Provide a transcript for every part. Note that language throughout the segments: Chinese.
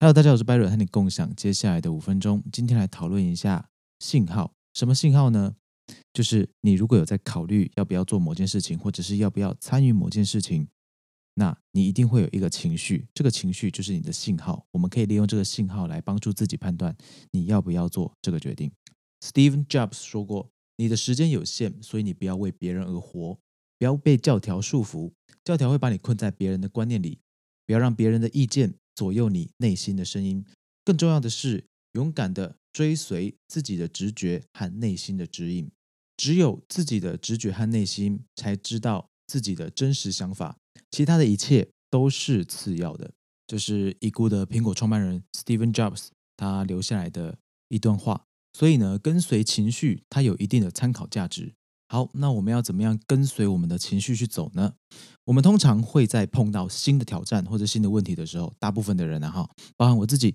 Hello，大家好，我是 Byron，和你共享接下来的五分钟。今天来讨论一下信号。什么信号呢？就是你如果有在考虑要不要做某件事情，或者是要不要参与某件事情，那你一定会有一个情绪，这个情绪就是你的信号。我们可以利用这个信号来帮助自己判断你要不要做这个决定。Steve Jobs 说过：“你的时间有限，所以你不要为别人而活，不要被教条束缚，教条会把你困在别人的观念里，不要让别人的意见。”左右你内心的声音，更重要的是勇敢的追随自己的直觉和内心的指引。只有自己的直觉和内心才知道自己的真实想法，其他的一切都是次要的。这是已故的苹果创办人 Steven Jobs 他留下来的一段话。所以呢，跟随情绪，它有一定的参考价值。好，那我们要怎么样跟随我们的情绪去走呢？我们通常会在碰到新的挑战或者新的问题的时候，大部分的人呢，哈，包含我自己，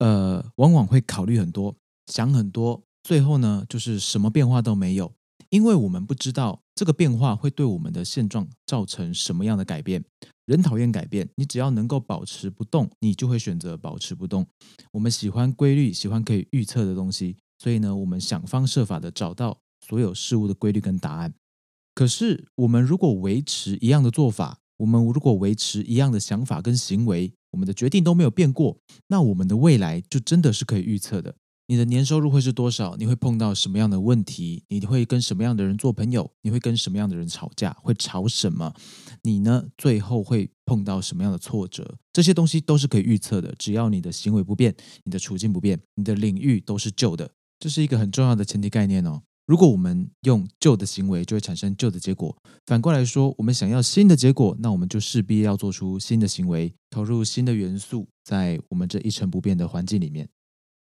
呃，往往会考虑很多，想很多，最后呢，就是什么变化都没有，因为我们不知道这个变化会对我们的现状造成什么样的改变。人讨厌改变，你只要能够保持不动，你就会选择保持不动。我们喜欢规律，喜欢可以预测的东西，所以呢，我们想方设法的找到。所有事物的规律跟答案，可是我们如果维持一样的做法，我们如果维持一样的想法跟行为，我们的决定都没有变过，那我们的未来就真的是可以预测的。你的年收入会是多少？你会碰到什么样的问题？你会跟什么样的人做朋友？你会跟什么样的人吵架？会吵什么？你呢？最后会碰到什么样的挫折？这些东西都是可以预测的。只要你的行为不变，你的处境不变，你的领域都是旧的。这是一个很重要的前提概念哦。如果我们用旧的行为，就会产生旧的结果。反过来说，我们想要新的结果，那我们就势必要做出新的行为，投入新的元素，在我们这一成不变的环境里面。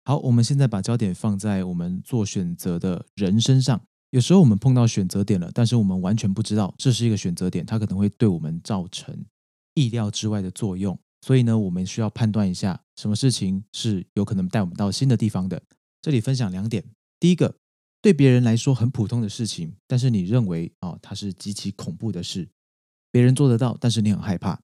好，我们现在把焦点放在我们做选择的人身上。有时候我们碰到选择点了，但是我们完全不知道这是一个选择点，它可能会对我们造成意料之外的作用。所以呢，我们需要判断一下，什么事情是有可能带我们到新的地方的。这里分享两点，第一个。对别人来说很普通的事情，但是你认为啊，它是极其恐怖的事。别人做得到，但是你很害怕。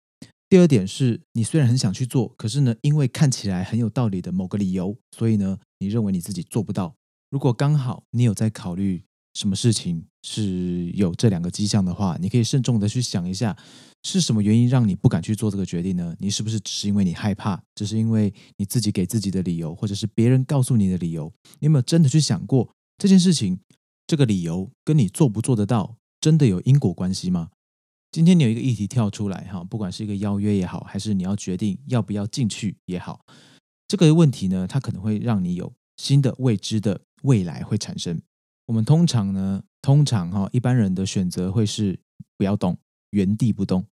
第二点是你虽然很想去做，可是呢，因为看起来很有道理的某个理由，所以呢，你认为你自己做不到。如果刚好你有在考虑什么事情是有这两个迹象的话，你可以慎重的去想一下，是什么原因让你不敢去做这个决定呢？你是不是只是因为你害怕，只是因为你自己给自己的理由，或者是别人告诉你的理由？你有没有真的去想过？这件事情，这个理由跟你做不做得到，真的有因果关系吗？今天你有一个议题跳出来，哈，不管是一个邀约也好，还是你要决定要不要进去也好，这个问题呢，它可能会让你有新的未知的未来会产生。我们通常呢，通常哈，一般人的选择会是不要动，原地不动。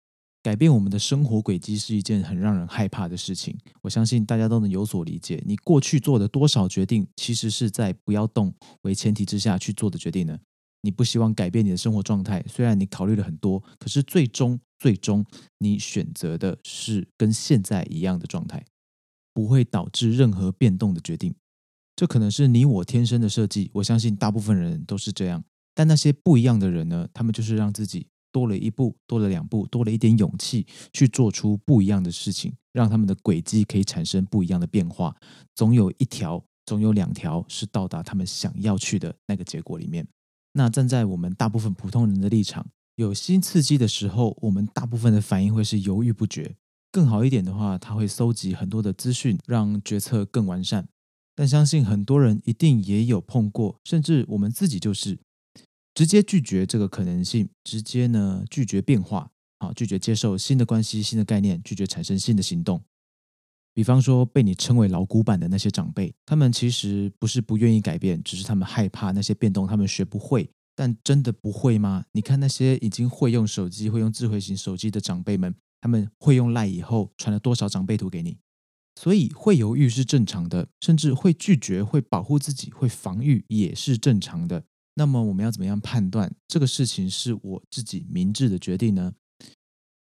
改变我们的生活轨迹是一件很让人害怕的事情，我相信大家都能有所理解。你过去做的多少决定，其实是在不要动为前提之下去做的决定呢？你不希望改变你的生活状态，虽然你考虑了很多，可是最终最终你选择的是跟现在一样的状态，不会导致任何变动的决定。这可能是你我天生的设计，我相信大部分人都是这样。但那些不一样的人呢？他们就是让自己。多了一步，多了两步，多了一点勇气去做出不一样的事情，让他们的轨迹可以产生不一样的变化。总有一条，总有两条是到达他们想要去的那个结果里面。那站在我们大部分普通人的立场，有新刺激的时候，我们大部分的反应会是犹豫不决。更好一点的话，他会搜集很多的资讯，让决策更完善。但相信很多人一定也有碰过，甚至我们自己就是。直接拒绝这个可能性，直接呢拒绝变化，好拒绝接受新的关系、新的概念，拒绝产生新的行动。比方说被你称为老古板的那些长辈，他们其实不是不愿意改变，只是他们害怕那些变动，他们学不会。但真的不会吗？你看那些已经会用手机、会用智慧型手机的长辈们，他们会用赖以后传了多少长辈图给你？所以会犹豫是正常的，甚至会拒绝、会保护自己、会防御也是正常的。那么我们要怎么样判断这个事情是我自己明智的决定呢？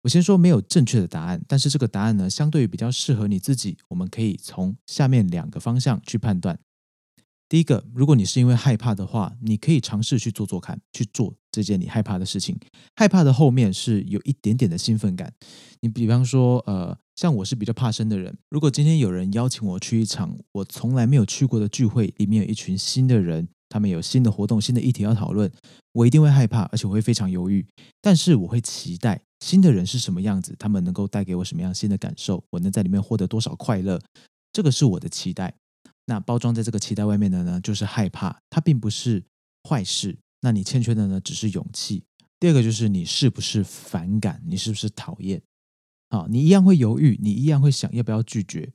我先说没有正确的答案，但是这个答案呢，相对于比较适合你自己，我们可以从下面两个方向去判断。第一个，如果你是因为害怕的话，你可以尝试去做做看，去做这件你害怕的事情。害怕的后面是有一点点的兴奋感。你比方说，呃，像我是比较怕生的人，如果今天有人邀请我去一场我从来没有去过的聚会，里面有一群新的人，他们有新的活动、新的议题要讨论，我一定会害怕，而且我会非常犹豫。但是我会期待新的人是什么样子，他们能够带给我什么样新的感受，我能在里面获得多少快乐，这个是我的期待。那包装在这个期待外面的呢，就是害怕，它并不是坏事。那你欠缺的呢，只是勇气。第二个就是你是不是反感，你是不是讨厌？啊，你一样会犹豫，你一样会想要不要拒绝。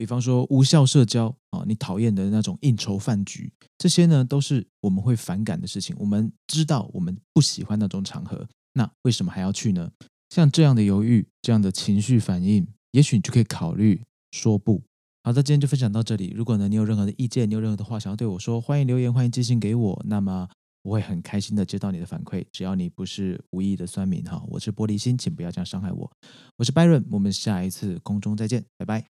比方说无效社交啊，你讨厌的那种应酬饭局，这些呢都是我们会反感的事情。我们知道我们不喜欢那种场合，那为什么还要去呢？像这样的犹豫，这样的情绪反应，也许你就可以考虑说不。好的，今天就分享到这里。如果呢你有任何的意见，你有任何的话想要对我说，欢迎留言，欢迎寄信给我。那么我会很开心的接到你的反馈，只要你不是无意的酸民哈。我是玻璃心，请不要这样伤害我。我是 Byron，我们下一次空中再见，拜拜。